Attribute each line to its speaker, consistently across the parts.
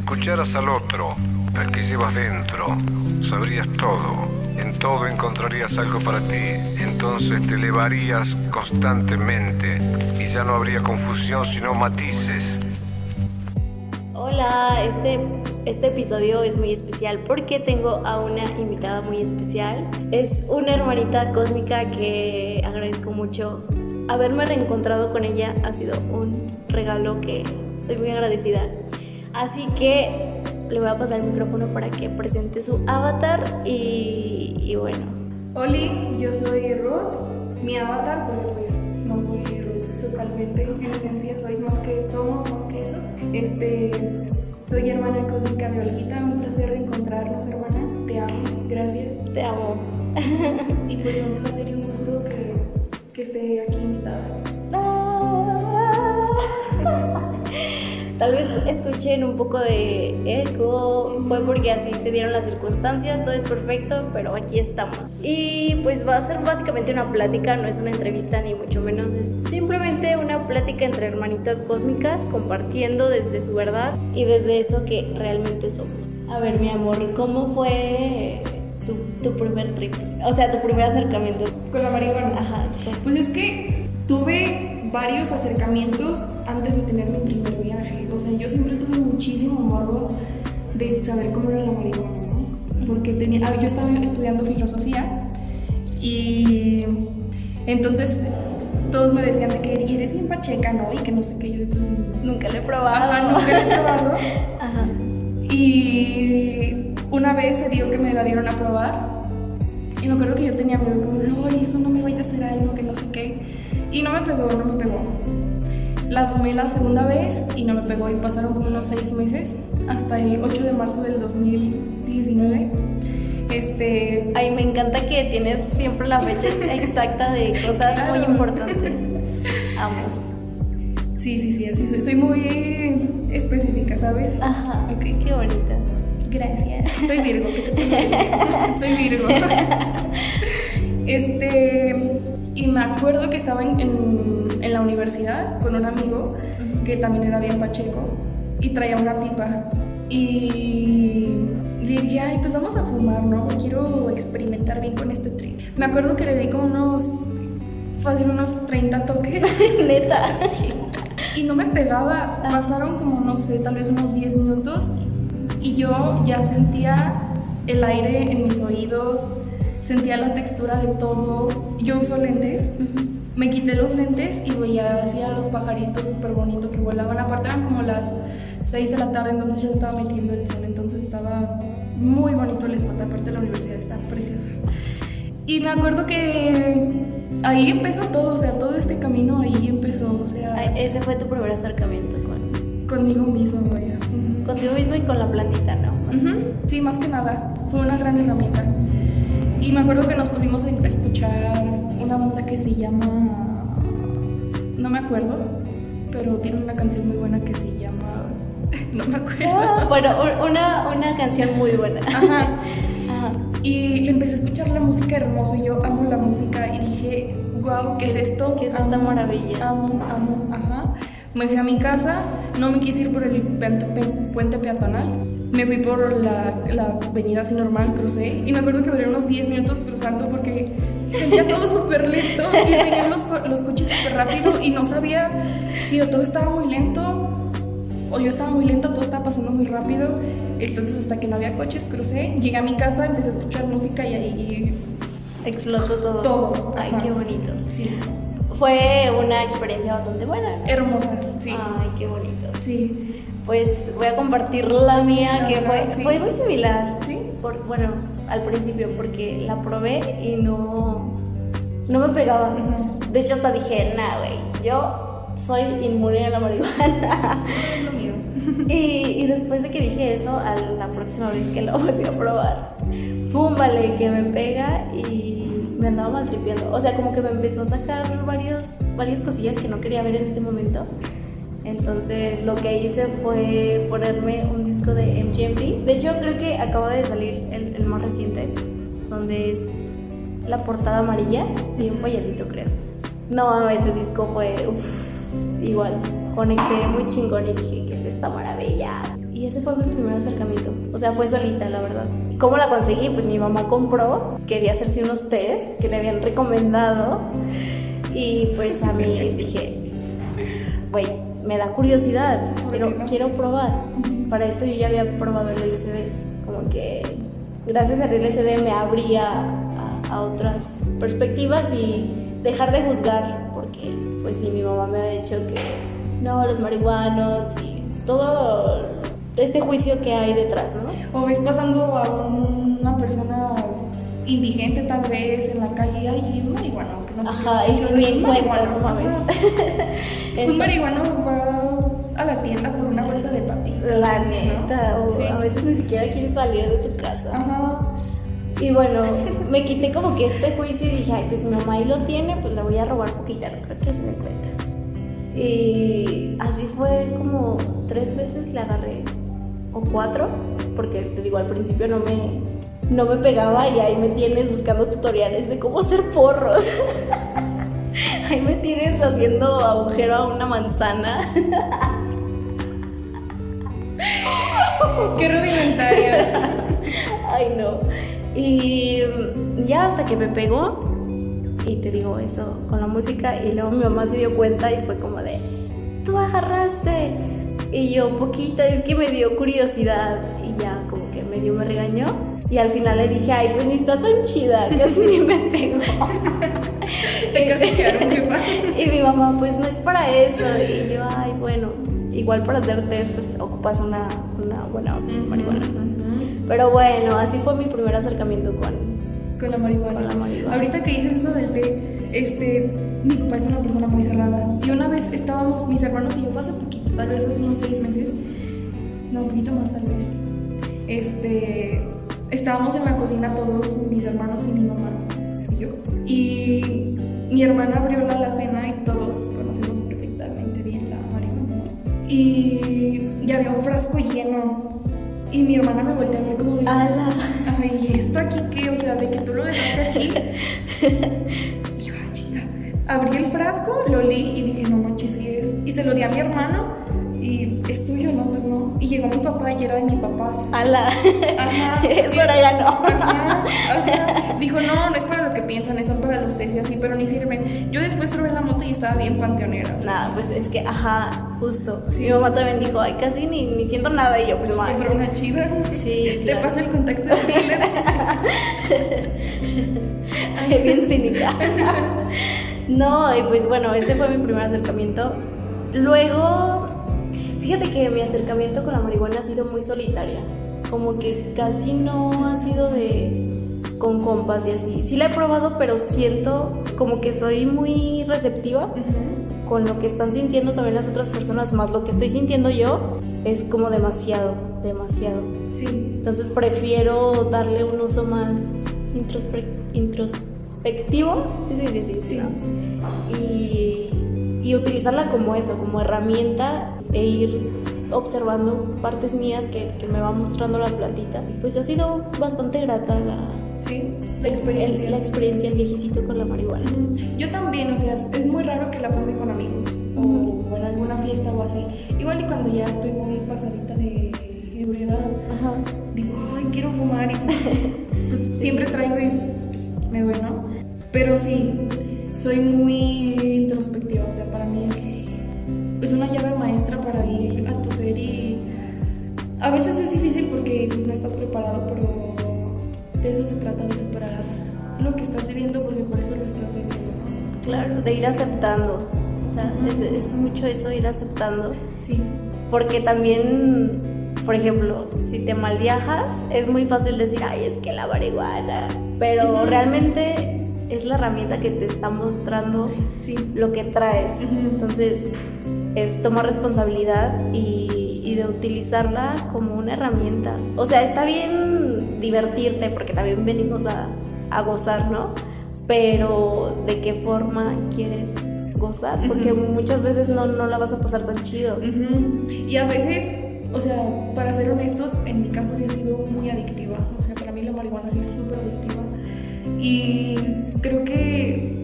Speaker 1: escucharas al otro, al que llevas dentro, sabrías todo. En todo encontrarías algo para ti. Entonces te elevarías constantemente y ya no habría confusión sino matices.
Speaker 2: Hola, este, este episodio es muy especial porque tengo a una invitada muy especial. Es una hermanita cósmica que agradezco mucho. Haberme reencontrado con ella ha sido un regalo que estoy muy agradecida. Así que le voy a pasar el micrófono para que presente su avatar y, y bueno.
Speaker 3: Oli, yo soy Ruth, mi avatar, pero pues no soy Ruth totalmente, en esencia soy más que somos, más que eso. Este, soy hermana cósmica de Olguita, un placer encontrarnos hermana, te amo, gracias.
Speaker 2: Te amo.
Speaker 3: Y pues un
Speaker 2: escuchen un poco de eco, fue porque así se dieron las circunstancias, todo es perfecto, pero aquí estamos. Y pues va a ser básicamente una plática, no es una entrevista ni mucho menos, es simplemente una plática entre hermanitas cósmicas compartiendo desde su verdad y desde eso que realmente somos. A ver, mi amor, ¿cómo fue tu, tu primer trip? O sea, tu primer acercamiento.
Speaker 3: Con la marihuana.
Speaker 2: Ajá.
Speaker 3: Pues es que tuve varios acercamientos antes de tener mi primer sea, yo siempre tuve muchísimo morbo de saber cómo era la marihuana, ¿no? Porque tenía, ah, yo estaba estudiando filosofía y entonces todos me decían de que eres bien pacheca, ¿no? Y que no sé qué, yo pues
Speaker 2: Nunca lo he probado.
Speaker 3: Ajá, nunca lo he probado.
Speaker 2: Ajá.
Speaker 3: Y una vez se dio que me la dieron a probar. Y me acuerdo que yo tenía miedo, como, no, eso no me vaya a hacer algo, que no sé qué. Y no me pegó, no me pegó. La tomé la segunda vez y no me pegó. Y pasaron como unos seis meses, hasta el 8 de marzo del 2019. Este.
Speaker 2: Ay, me encanta que tienes siempre la fecha exacta de cosas
Speaker 3: Claro.
Speaker 2: muy importantes. Amo.
Speaker 3: Sí, sí, sí, así soy. Soy muy específica, ¿sabes?
Speaker 2: Ajá.
Speaker 3: Ok.
Speaker 2: Qué bonita.
Speaker 3: Gracias. Soy Virgo, ¿qué te puedo decir? Soy Virgo. Este, y me acuerdo que estaba en, en- en la universidad con un amigo que también era bien pacheco y traía una pipa. Y le dije, ay, pues vamos a fumar, ¿no? Quiero experimentar bien con este trip. Me acuerdo que le di como unos, fácil unos 30 toques.
Speaker 2: Neta.
Speaker 3: Sí. Y no me pegaba. Pasaron como, no sé, tal vez unos 10 minutos y yo ya sentía el aire en mis oídos, sentía la textura de todo. Yo uso lentes. Me quité los lentes y veía así a los pajaritos súper bonitos que volaban. Aparte eran como las 6 de la tarde, entonces ya se estaba metiendo el sol. Entonces estaba muy bonito el spot. Aparte la universidad está preciosa. Y me acuerdo que ahí empezó todo, o sea, todo este camino ahí empezó, o sea,
Speaker 2: ese fue tu primer acercamiento con,
Speaker 3: conmigo mismo, vaya.
Speaker 2: Contigo mismo y con la plantita, ¿no?
Speaker 3: Sí, más que nada, fue una gran herramienta. Y me acuerdo que nos pusimos a escuchar una banda que se llama, no me acuerdo, pero tiene una canción muy buena que se llama, no me
Speaker 2: Ah,
Speaker 3: acuerdo.
Speaker 2: bueno, un- una, una canción muy buena.
Speaker 3: Ajá.
Speaker 2: Ajá.
Speaker 3: Y le empecé a escuchar la música hermosa y yo amo la música y dije, wow, ¿qué es esto?
Speaker 2: ¿Qué es esta maravilla?
Speaker 3: Amo, amo, ajá. Me fui a mi casa, no me quise ir por el puente peatonal, me fui por la, la avenida así normal, crucé y me acuerdo que duré unos 10 minutos cruzando porque sentía todo súper lento y venían los, co- los coches súper rápido y no sabía si o todo estaba muy lento o yo estaba muy lenta, todo estaba pasando muy rápido. Entonces, hasta que no había coches, crucé. Llegué a mi casa, empecé a escuchar música y ahí
Speaker 2: Explotó todo.
Speaker 3: todo.
Speaker 2: Ay,
Speaker 3: Ajá.
Speaker 2: qué bonito.
Speaker 3: Sí,
Speaker 2: Fue una experiencia bastante buena.
Speaker 3: hermosa. Sí,
Speaker 2: Ay, qué bonito.
Speaker 3: sí,
Speaker 2: Pues voy a compartir la mía, que fue,
Speaker 3: sí.
Speaker 2: fue muy similar.
Speaker 3: sí.
Speaker 2: Por- bueno, al principio, porque la probé y no, no me pegaba. De hecho, hasta dije, nah, güey, yo soy inmune a la marihuana.
Speaker 3: Es lo mío.
Speaker 2: y, y después de que dije eso, a la próxima vez que lo volví a probar, pum, vale, que me pega y me andaba maltripeando. O sea, como que me empezó a sacar varios, varias cosillas que no quería ver en ese momento. Entonces lo que hice fue ponerme un disco de MGMT. De hecho, creo que acaba de salir el, más reciente, donde es la portada amarilla y un payasito, creo. No, ese disco fue uf, igual. Conecté muy chingón y dije que es esta maravilla. Y ese fue mi primer acercamiento. O sea, fue solita, la verdad. ¿Cómo la conseguí? Pues mi mamá compró, quería hacerse unos test que le habían recomendado. Y pues a mí dije, güey, me da curiosidad, quiero, quiero probar. Para esto yo ya había probado el LCD. Como que gracias al LCD me abría a, a otras perspectivas y dejar de juzgar, porque pues sí, mi mamá me ha dicho que no, los marihuanos y todo este juicio que hay detrás, ¿no?
Speaker 3: O ves pasando a una persona indigente tal vez en la calle, ay, es marihuano, que no sé
Speaker 2: Ajá, y
Speaker 3: pero
Speaker 2: ni
Speaker 3: es
Speaker 2: en cuenta,
Speaker 3: marihuano,
Speaker 2: no mames.
Speaker 3: ajá. Un marihuano va a la tienda por una bolsa de papitas.
Speaker 2: La neta, o
Speaker 3: Sí.
Speaker 2: a veces ni siquiera quieres salir de tu casa.
Speaker 3: Ajá.
Speaker 2: Y bueno, me quité como que este juicio y dije, ay, pues mi mamá ahí lo tiene, pues le voy a robar poquita, no creo que se me cuenta. Y así fue como tres veces le agarré, o cuatro, porque te digo, al principio no me, no me pegaba y ahí me tienes buscando tutoriales de cómo hacer porros. ahí me tienes haciendo agujero a una manzana.
Speaker 3: Qué rudimentaria.
Speaker 2: Ay, no. Y ya hasta que me pegó, y te digo eso con la música, y luego mi mamá se dio cuenta y fue como de, tú agarraste. Y yo, poquito, es que me dio curiosidad, y ya como que medio me regañó. Y al final le dije, ay, pues ni está tan chida, casi ni me pegó.
Speaker 3: Te castigaron.
Speaker 2: Y mi mamá, pues no es para eso. Y yo, ay, bueno, igual para hacer test, pues ocupas una, una buena marihuana. Pero bueno, así fue mi primer acercamiento con,
Speaker 3: Con la marihuana.
Speaker 2: Con la marihuana.
Speaker 3: Ahorita que dices eso del té, este, mi papá es una persona muy cerrada. Y una vez estábamos, mis hermanos y yo, fue hace poquito, tal vez hace unos seis meses, no, un poquito más tal vez. Este, estábamos en la cocina todos, mis hermanos y mi mamá y yo. Y mi hermana abrió la alacena y todos conocemos perfectamente bien la marihuana. Y ya había un frasco lleno. Y mi hermana me voltea a ver como de...
Speaker 2: Ala.
Speaker 3: Ay, ¿y esto aquí qué? O sea, de que tú lo dejaste aquí. Y yo, ah, chinga. Abrí el frasco, lo olí y dije, no manches, sí es. Y se lo di a mi hermano y es tuyo, no, pues no. Y llegó mi papá y era de mi papá.
Speaker 2: Ala.
Speaker 3: Ajá.
Speaker 2: Eso ahora ya no.
Speaker 3: Ajá, ajá. Dijo, no, no es para lo que piensan, son para los tés y así, pero ni sirven. Yo después probé la moto y estaba bien panteonera. o sea,
Speaker 2: Nada, pues es que, ajá, justo. Mi mamá también dijo, ay, casi ni, ni siento nada. Y yo, pues,
Speaker 3: pues una chida.
Speaker 2: Sí,
Speaker 3: Te
Speaker 2: claro.
Speaker 3: paso el contacto del dealer.
Speaker 2: Ay, bien cínica. no, y pues bueno, ese fue mi primer acercamiento. Luego, fíjate que mi acercamiento con la marihuana ha sido muy solitaria. Como que casi no ha sido de con compas y así. Sí la he probado, pero siento como que soy muy receptiva con lo que están sintiendo también las otras personas, más lo que estoy sintiendo yo, es como demasiado, demasiado.
Speaker 3: Sí.
Speaker 2: Entonces prefiero darle un uso más introspec- introspectivo, sí, sí, sí, sí,
Speaker 3: Sí.
Speaker 2: y, y utilizarla como eso, como herramienta e ir observando partes mías que, que me va mostrando la plantita. Pues ha sido bastante grata la,
Speaker 3: Sí, la experiencia.
Speaker 2: el- la experiencia, el viejecito con la marihuana.
Speaker 3: Yo también, o sea, es muy raro que la fume con amigos o en alguna fiesta o así. Igual y cuando ya estoy muy pasadita de ebriedad, digo, ay, quiero fumar y pues siempre traigo y pues, me doy, ¿no? Pero sí, soy muy introspectiva, o sea, para mí es, es una llave maestra para ir a tu ser y a veces es difícil porque pues, no estás preparado, pero de eso se trata, de superar lo que estás viviendo porque por eso lo estás viviendo.
Speaker 2: Claro, de ir aceptando. O sea, es, es mucho eso, ir aceptando.
Speaker 3: Sí.
Speaker 2: Porque también, por ejemplo, si te mal viajas, es muy fácil decir, ay, es que la marihuana. Pero realmente es la herramienta que te está mostrando
Speaker 3: Sí.
Speaker 2: lo que traes. Entonces, es tomar responsabilidad y, y de utilizarla como una herramienta. O sea, está bien divertirte porque también venimos a, a gozar, ¿no? Pero ¿de qué forma quieres gozar? Porque
Speaker 3: Ujú.
Speaker 2: muchas veces no, no la vas a pasar tan chido.
Speaker 3: Ujú. Y a veces, o sea, para ser honestos, en mi caso sí ha sido muy adictiva. O sea, para mí la marihuana sí es súper adictiva. Y creo que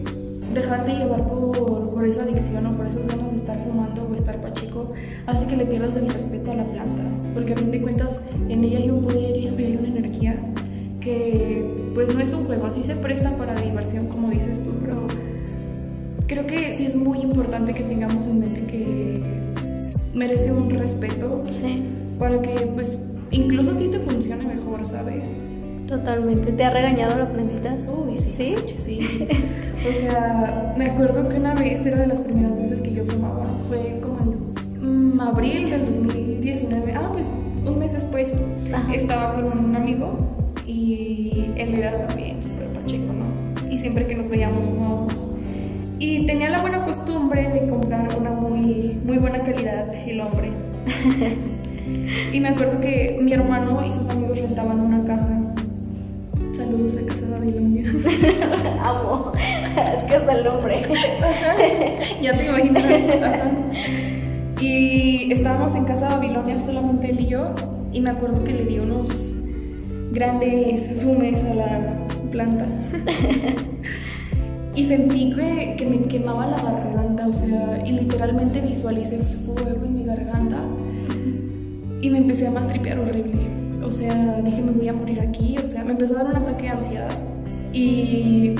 Speaker 3: dejarte llevar por, por, esa adicción o por esas ganas de estar fumando o estar pacheco hace que le pierdas el respeto a la planta. Porque a fin de cuentas en ella hay un poder y hay una energía que pues no es un juego, así se presta para diversión como dices tú, pero creo que sí es muy importante que tengamos en mente que merece un respeto
Speaker 2: Sí,
Speaker 3: para que pues incluso a ti te funcione mejor, ¿sabes?
Speaker 2: totalmente. ¿Te ha regañado la plantita?
Speaker 3: Uy, sí.
Speaker 2: ¿Sí?
Speaker 3: sí. O sea, me acuerdo que una vez era de las primeras veces que yo fumaba. Fue como en mm, abril del 2019. Ah, pues un mes después
Speaker 2: Ajá.
Speaker 3: estaba con un amigo y él era también súper pacheco, ¿no? Y siempre que nos veíamos fumábamos. Y tenía la buena costumbre de comprar una muy, muy buena calidad, el hombre. y me acuerdo que mi hermano y sus amigos rentaban una casa. Saludos a Casa Babilonia.
Speaker 2: Amo. es que hasta el nombre.
Speaker 3: Ya te imaginas. Ajá. Y estábamos en casa Babilonia solamente él y yo. Y me acuerdo que le di unos grandes fumes a la planta. y sentí que, que me quemaba la garganta, o sea, y literalmente visualicé fuego en mi garganta. Y me empecé a maltripear horrible. O sea, dije, me voy a morir aquí. O sea, me empezó a dar un ataque de ansiedad. Y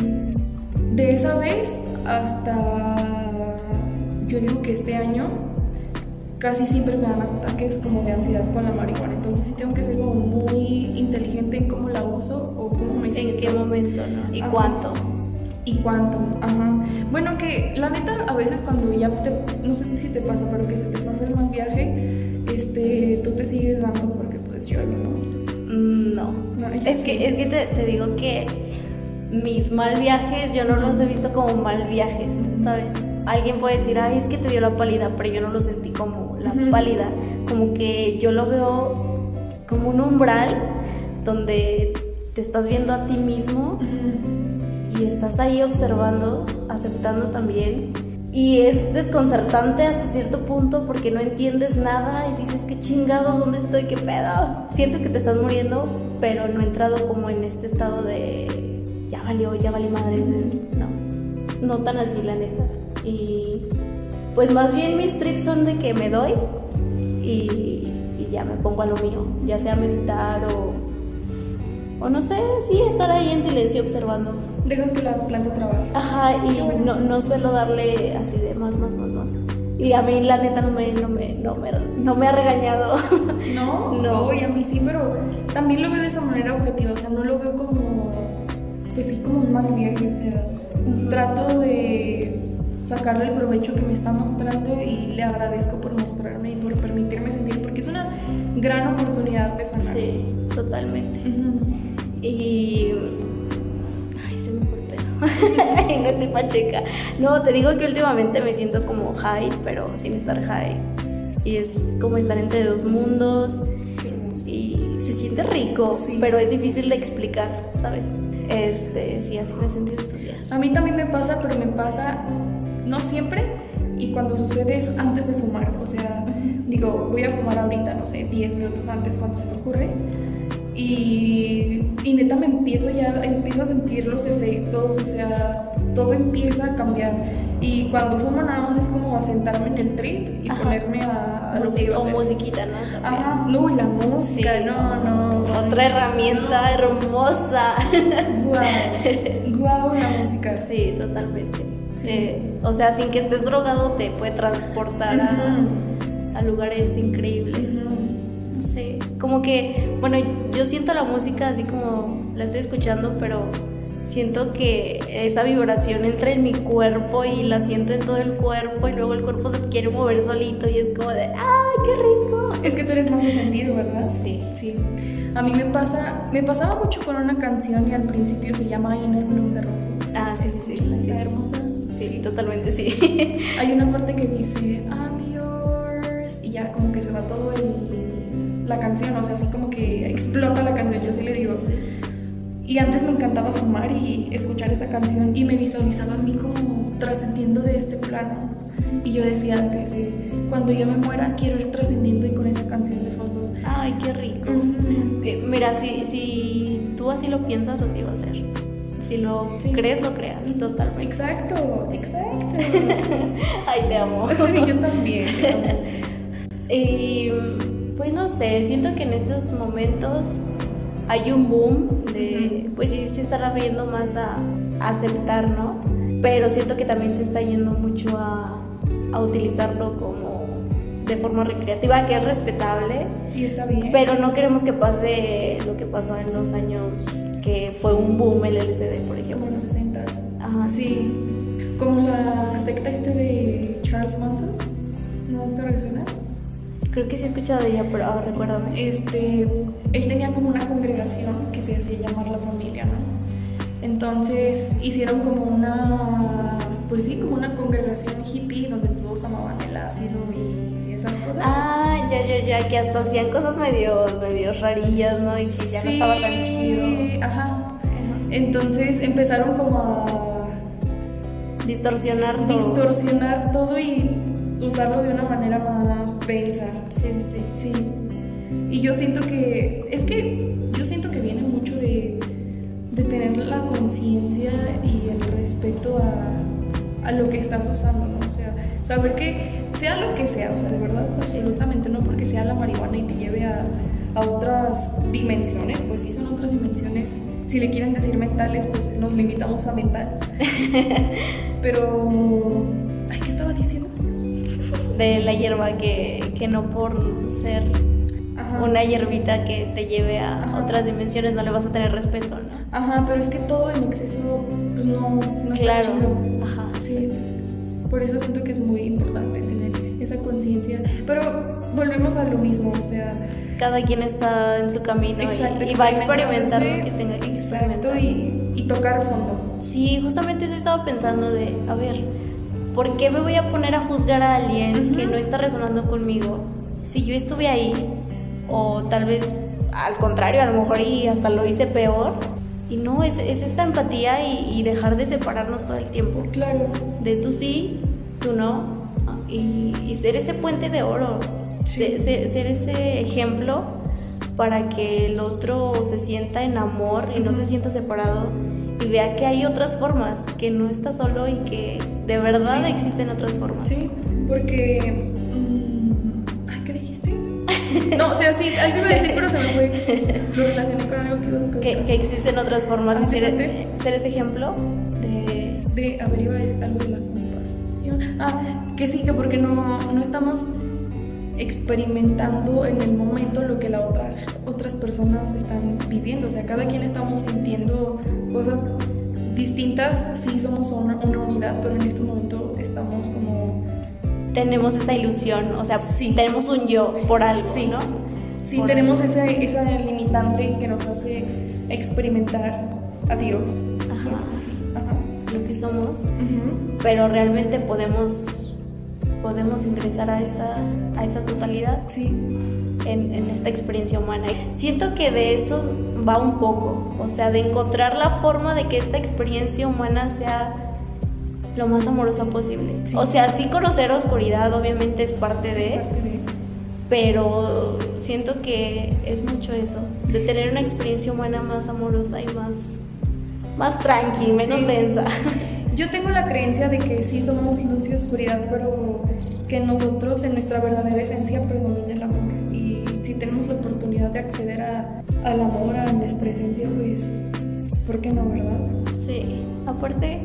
Speaker 3: de esa vez hasta, yo digo que este año, casi siempre me dan ataques como de ansiedad con la marihuana. Entonces sí tengo que ser como muy inteligente en cómo la uso o cómo me
Speaker 2: ¿En
Speaker 3: siento.
Speaker 2: qué momento, no? ¿Y
Speaker 3: Ajá.
Speaker 2: cuánto?
Speaker 3: ¿Y cuánto? Ajá. Bueno, que la neta, a veces cuando ya te, no sé si te pasa, pero que se te pasa el mal viaje, este, tú te sigues dando porque pues yo no.
Speaker 2: Mm, No.
Speaker 3: No,
Speaker 2: es,
Speaker 3: sí.
Speaker 2: que, es que te, te digo que mis mal viajes yo no los he visto como mal viajes, ¿sabes? Alguien puede decir, ay, es que te dio la pálida, pero yo no lo sentí como la pálida. Como que yo lo veo como un umbral donde te estás viendo a ti mismo y estás ahí observando, aceptando también. Y es desconcertante hasta cierto punto porque no entiendes nada y dices, qué chingados, ¿dónde estoy? ¿Qué pedo? Sientes que te estás muriendo, pero no he entrado como en este estado de, ya valió, ya valió madre. No, no tan así, la neta. Y pues más bien mis trips son de que me doy y, y ya me pongo a lo mío, ya sea meditar o, o no sé, sí, estar ahí en silencio observando.
Speaker 3: Dejas que la planta trabaje.
Speaker 2: Ajá, y
Speaker 3: bueno.
Speaker 2: no, no suelo darle así de más, más, más, más. Y a mí la neta no me, no me, no me, no me ha regañado.
Speaker 3: No,
Speaker 2: No.
Speaker 3: y a mí sí, pero también lo veo de esa manera objetiva, o sea, no lo veo como, pues sí, como un mal viaje, o sea, trato de sacarle el provecho que me está mostrando y le agradezco por mostrarme y por permitirme sentir, porque es una gran oportunidad de sanar.
Speaker 2: Sí, totalmente. Y. y no estoy pacheca. No, te digo que últimamente me siento como high, pero sin estar high. Y es como estar entre dos mundos. Y se siente rico,
Speaker 3: Sí.
Speaker 2: pero es difícil de explicar, ¿sabes? Este, sí, así me he sentido estos días.
Speaker 3: A mí también me pasa, pero me pasa no siempre y cuando sucede es antes de fumar. O sea, digo, voy a fumar ahorita, no sé, 10 minutos antes cuando se me ocurre. Y, y neta me empiezo ya, empiezo a sentir los efectos, o sea, todo empieza a cambiar. Y cuando fumo nada más es como a sentarme en el trip y
Speaker 2: Ajá.
Speaker 3: ponerme a, a lo que
Speaker 2: Musi-
Speaker 3: iba a
Speaker 2: o musiquita, ¿no? También.
Speaker 3: Ajá, no, y la música,
Speaker 2: Sí.
Speaker 3: no, no.
Speaker 2: Otra herramienta hermosa.
Speaker 3: Guau, guau la música.
Speaker 2: Sí, totalmente.
Speaker 3: Sí.
Speaker 2: Eh, o sea, sin que estés drogado te puede transportar a, lugares increíbles. No sé, como que, bueno, yo siento la música así como la estoy escuchando, pero siento que esa vibración entra en mi cuerpo y la siento en todo el cuerpo y luego el cuerpo se quiere mover solito y es como de, ¡ay, qué rico!
Speaker 3: Es que tú eres más de sentir, ¿verdad?
Speaker 2: Sí.
Speaker 3: Sí. A mí me pasa, me pasaba mucho con una canción y al principio se llama Inner Bloom de Rufus.
Speaker 2: Ah, sí, sí, sí. Sí, sí, sí.
Speaker 3: hermosa.
Speaker 2: Sí, totalmente sí.
Speaker 3: Hay una parte que dice I'm yours y ya como que se va todo el, la canción, o sea, así como que explota la canción, yo sí le digo. Y antes me encantaba fumar y escuchar esa canción y me visualizaba a mí como trascendiendo de este plano. Y yo decía antes, eh, cuando yo me muera quiero ir trascendiendo y con esa canción de fondo.
Speaker 2: Ay, qué rico. Eh, Mira, si, si tú así lo piensas, así va a ser. Si lo
Speaker 3: Sí.
Speaker 2: crees, lo creas, totalmente.
Speaker 3: Exacto, exacto.
Speaker 2: Ay, te amo.
Speaker 3: yo también. yo también.
Speaker 2: Y pues no sé, siento que en estos momentos hay un boom de, pues sí se está abriendo más a, a aceptar, ¿no? Pero siento que también se está yendo mucho a, a utilizarlo como de forma recreativa, que es respetable,
Speaker 3: Y está bien.
Speaker 2: pero no queremos que pase lo que pasó en los años que fue un boom el LCD, por
Speaker 3: como
Speaker 2: ejemplo.
Speaker 3: en los 60
Speaker 2: Ajá,
Speaker 3: Sí. Como la secta este de Charles Manson. ¿No te resuena?
Speaker 2: Creo que sí he escuchado de ella, pero ahora recuérdame.
Speaker 3: Este, él tenía como una congregación que se hacía llamar la familia, ¿no? Entonces hicieron como una, pues sí, como una congregación hippie donde todos amaban el ácido y esas cosas.
Speaker 2: Ah, ya, ya, ya, que hasta hacían cosas medio, medio rarillas, ¿no? Y que ya no estaba tan chido.
Speaker 3: Ajá. Entonces empezaron como a
Speaker 2: Distorsionar todo.
Speaker 3: distorsionar todo y usarlo de una manera más densa.
Speaker 2: Sí, sí, sí.
Speaker 3: Sí. Y yo siento que, es que yo siento que viene mucho de, de tener la conciencia y el respeto a, a lo que estás usando, ¿no? O sea, saber que sea lo que sea, o sea, de verdad, absolutamente no porque sea la marihuana y te lleve a, a otras dimensiones, pues sí son otras dimensiones. Si le quieren decir mentales, pues nos limitamos a mental. Pero,
Speaker 2: De la hierba que, que no por ser
Speaker 3: Ajá.
Speaker 2: una hierbita que te lleve a
Speaker 3: Ajá.
Speaker 2: otras dimensiones no le vas a tener respeto, ¿no?
Speaker 3: Ajá, pero es que todo en exceso, pues no, no está
Speaker 2: claro.
Speaker 3: chido.
Speaker 2: Ajá.
Speaker 3: Sí. Por eso siento que es muy importante tener esa conciencia. Pero volvemos a lo mismo, o sea,
Speaker 2: Cada quien está en su camino y-
Speaker 3: exacto,
Speaker 2: y, va a experimentar lo que tenga que
Speaker 3: Exacto,
Speaker 2: experimentar.
Speaker 3: y, y tocar fondo.
Speaker 2: Sí, justamente eso estaba pensando de, a ver, ¿por qué me voy a poner a juzgar a alguien
Speaker 3: Ujú.
Speaker 2: que no está resonando conmigo? Si yo estuve ahí, o tal vez al contrario, a lo mejor y hasta lo hice peor. Y no, es, es esta empatía y, y dejar de separarnos todo el tiempo.
Speaker 3: Claro.
Speaker 2: De tú sí, tú no. Y, y ser ese puente de oro.
Speaker 3: Sí.
Speaker 2: Se- se- ser ese ejemplo para que el otro se sienta en amor y no se sienta separado y vea que hay otras formas, que no está solo y que de verdad
Speaker 3: Sí.
Speaker 2: existen otras formas.
Speaker 3: Sí, porque. mm, ay, ¿qué dijiste? No, o sea, sí, algo iba a decir, pero se me fue. Lo relacioné con algo que.
Speaker 2: Que, que existen otras formas
Speaker 3: Antes,
Speaker 2: y ser,
Speaker 3: antes.
Speaker 2: ser ese ejemplo de...
Speaker 3: de, a ver, iba a decir algo de la compasión. Ah, que sí, que porque no, no estamos experimentando en el momento lo que la otra, otras personas están viviendo. O sea, cada quien estamos sintiendo cosas distintas. Sí somos una, una unidad, pero en este momento estamos como...
Speaker 2: Tenemos esa ilusión, o sea,
Speaker 3: Sí.
Speaker 2: tenemos un yo por algo,
Speaker 3: Sí.
Speaker 2: ¿no?
Speaker 3: Sí,
Speaker 2: Por
Speaker 3: tenemos esa, esa limitante que nos hace experimentar a Dios.
Speaker 2: Ajá.
Speaker 3: Sí, ajá.
Speaker 2: Lo que somos. Pero realmente podemos podemos ingresar a esa, a esa totalidad
Speaker 3: Sí,
Speaker 2: en, en esta experiencia humana. Siento que de eso va un poco, o sea, de encontrar la forma de que esta experiencia humana sea lo más amorosa posible.
Speaker 3: Sí.
Speaker 2: O sea, sí conocer oscuridad obviamente es parte
Speaker 3: es
Speaker 2: de,
Speaker 3: parte de...
Speaker 2: pero siento que es mucho eso, de tener una experiencia humana más amorosa y más, más tranqui, menos
Speaker 3: Sí.
Speaker 2: densa.
Speaker 3: Yo tengo la creencia de que sí somos luz y oscuridad, pero que nosotros en nuestra verdadera esencia predomina el amor. Y si tenemos la oportunidad de acceder a- al amor, a nuestra esencia, pues, ¿por qué no, verdad?
Speaker 2: Sí, aparte,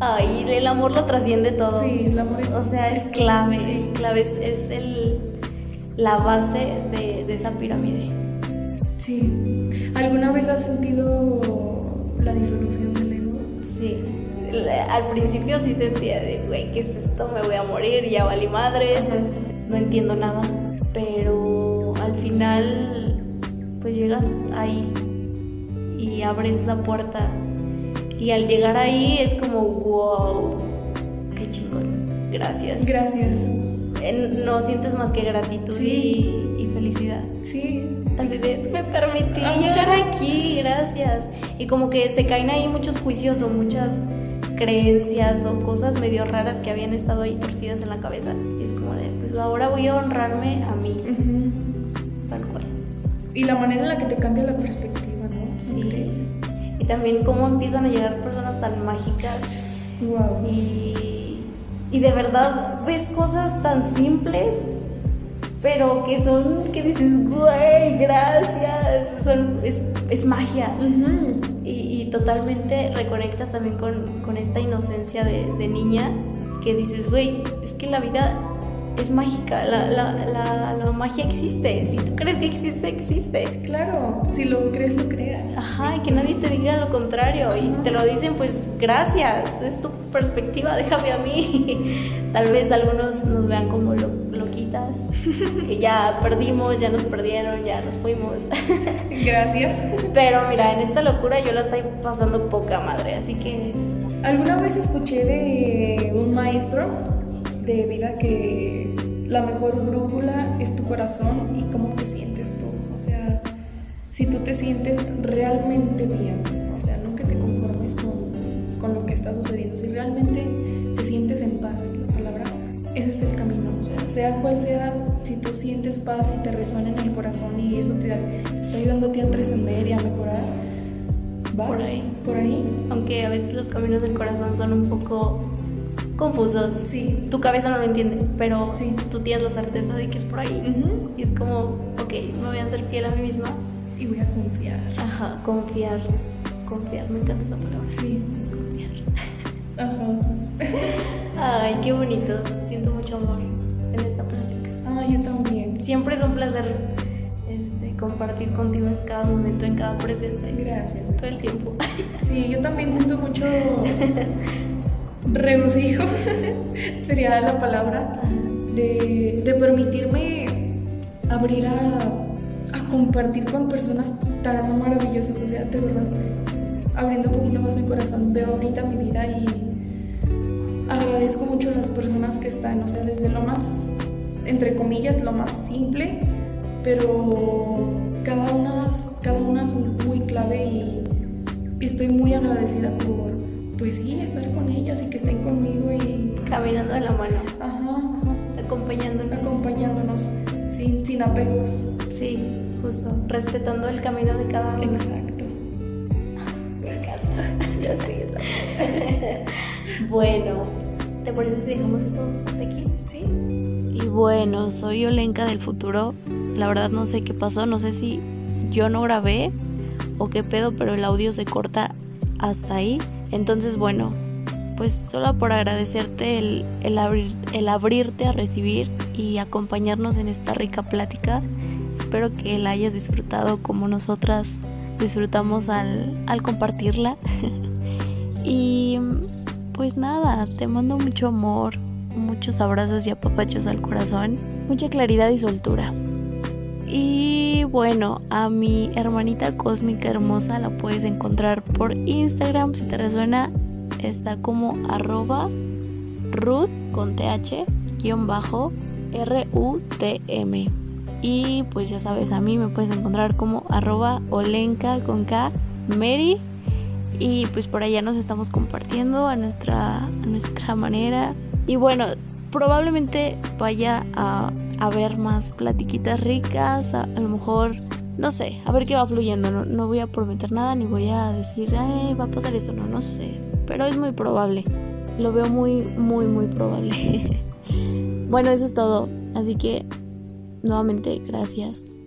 Speaker 2: ay, el amor lo trasciende todo.
Speaker 3: Sí, el amor es...
Speaker 2: O sea, es clave,
Speaker 3: sí.
Speaker 2: es clave, es, es el, la base de, de esa pirámide.
Speaker 3: Sí. ¿Alguna vez has sentido la disolución del ego?
Speaker 2: Sí. Al principio sí sentía de, güey, ¿qué es esto? Me voy a morir, ya valí madres, no entiendo nada. Pero al final, pues llegas ahí y abres esa puerta. Y al llegar ahí es como, wow, qué chingón, gracias.
Speaker 3: Gracias.
Speaker 2: No sientes más que gratitud
Speaker 3: Sí.
Speaker 2: y, y felicidad.
Speaker 3: Sí.
Speaker 2: Así de, me permití
Speaker 3: Ajá.
Speaker 2: llegar aquí, gracias. Y como que se caen ahí muchos juicios o muchas creencias o cosas medio raras que habían estado ahí torcidas en la cabeza. Y es como de, pues ahora voy a honrarme a mí.
Speaker 3: Y la manera en la que te cambia la perspectiva, ¿no? ¿No
Speaker 2: Sí.
Speaker 3: crees?
Speaker 2: Y también cómo empiezan a llegar personas tan mágicas.
Speaker 3: Wow.
Speaker 2: Y, y de verdad ves cosas tan simples, pero que son, que dices, güey, gracias, son, es, es magia. y, y, totalmente reconectas también con, con esta inocencia de, de niña que dices, güey, es que la vida es mágica, la, la, la, la, magia existe. Si tú crees que existe, existe.
Speaker 3: Claro, si lo crees, lo creas.
Speaker 2: Ajá, y que nadie te diga lo contrario. Y si te lo dicen, pues gracias, es tu perspectiva, déjame a mí. Tal vez algunos nos vean como lo, loquitas, que ya perdimos, ya nos perdieron, ya nos fuimos.
Speaker 3: Gracias.
Speaker 2: Pero mira, en esta locura yo la estoy pasando poca madre, así que...
Speaker 3: Alguna vez escuché de un maestro de vida que la mejor brújula es tu corazón y cómo te sientes tú. O sea, si tú te sientes realmente bien, o sea, no que te conformes con, con lo que está sucediendo, si realmente te sientes en paz, es la palabra, ese es el camino. O sea, sea cual sea, si tú sientes paz y te resuena en el corazón y eso te, te está ayudando a ti a trascender y a mejorar, vas
Speaker 2: por ahí.
Speaker 3: por ahí.
Speaker 2: Aunque a veces los caminos del corazón son un poco confusos.
Speaker 3: Sí.
Speaker 2: Tu cabeza no lo entiende, pero
Speaker 3: Sí.
Speaker 2: tú tienes la certeza de que es por ahí. Y es como, ok, me voy a hacer fiel a mí misma.
Speaker 3: Y voy a confiar.
Speaker 2: Ajá, confiar. Confiar, me encanta esa palabra.
Speaker 3: Sí.
Speaker 2: Confiar.
Speaker 3: Ajá.
Speaker 2: Ay, qué bonito. Siento mucho amor en esta plática.
Speaker 3: Ah, yo también.
Speaker 2: Siempre es un placer este, compartir contigo en cada momento, en cada presente.
Speaker 3: Gracias.
Speaker 2: Todo el tiempo.
Speaker 3: Sí, yo también siento mucho regocijo, sería la palabra, de, de permitirme abrir a, a compartir con personas tan maravillosas, o sea, de verdad, abriendo un poquito más mi corazón, veo ahorita mi vida y agradezco mucho a las personas que están, o sea, desde lo más, entre comillas, lo más simple, pero cada una, cada una son muy clave y estoy muy agradecida por, pues sí, estar con ellas y que estén conmigo y,
Speaker 2: Caminando de la mano,
Speaker 3: ajá, ajá,
Speaker 2: acompañándonos.
Speaker 3: acompañándonos, sin, sin apegos.
Speaker 2: Sí, justo. Respetando el camino de cada uno.
Speaker 3: Exacto.
Speaker 2: Me encanta. Ya sé. bueno, ¿te parece si dejamos esto hasta aquí?
Speaker 3: Sí.
Speaker 2: Y bueno, soy Olenka del futuro. La verdad no sé qué pasó, no sé si yo no grabé o qué pedo, pero el audio se corta hasta ahí. Entonces, bueno, pues solo por agradecerte el, el, abrir, el abrirte a recibir y acompañarnos en esta rica plática. Espero que la hayas disfrutado como nosotras disfrutamos al, al compartirla. y pues nada, te mando mucho amor, muchos abrazos y apapachos al corazón, mucha claridad y soltura. Y bueno, a mi hermanita cósmica hermosa la puedes encontrar por Instagram, si te resuena, está como arroba Ruth con TH guion bajo R-U-T-M. Y pues ya sabes, a mí me puedes encontrar como arroba Olenka con K Mary. Y pues por allá nos estamos compartiendo a nuestra, a nuestra manera. Y bueno, probablemente vaya a, a ver más platiquitas ricas, a, lo mejor, no sé, a ver qué va fluyendo. No, no voy a prometer nada ni voy a decir, Ay, va a pasar eso, no, no sé. Pero es muy probable. Lo veo muy, muy, muy probable. bueno, eso es todo. Así que, nuevamente, gracias.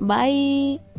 Speaker 2: Bye.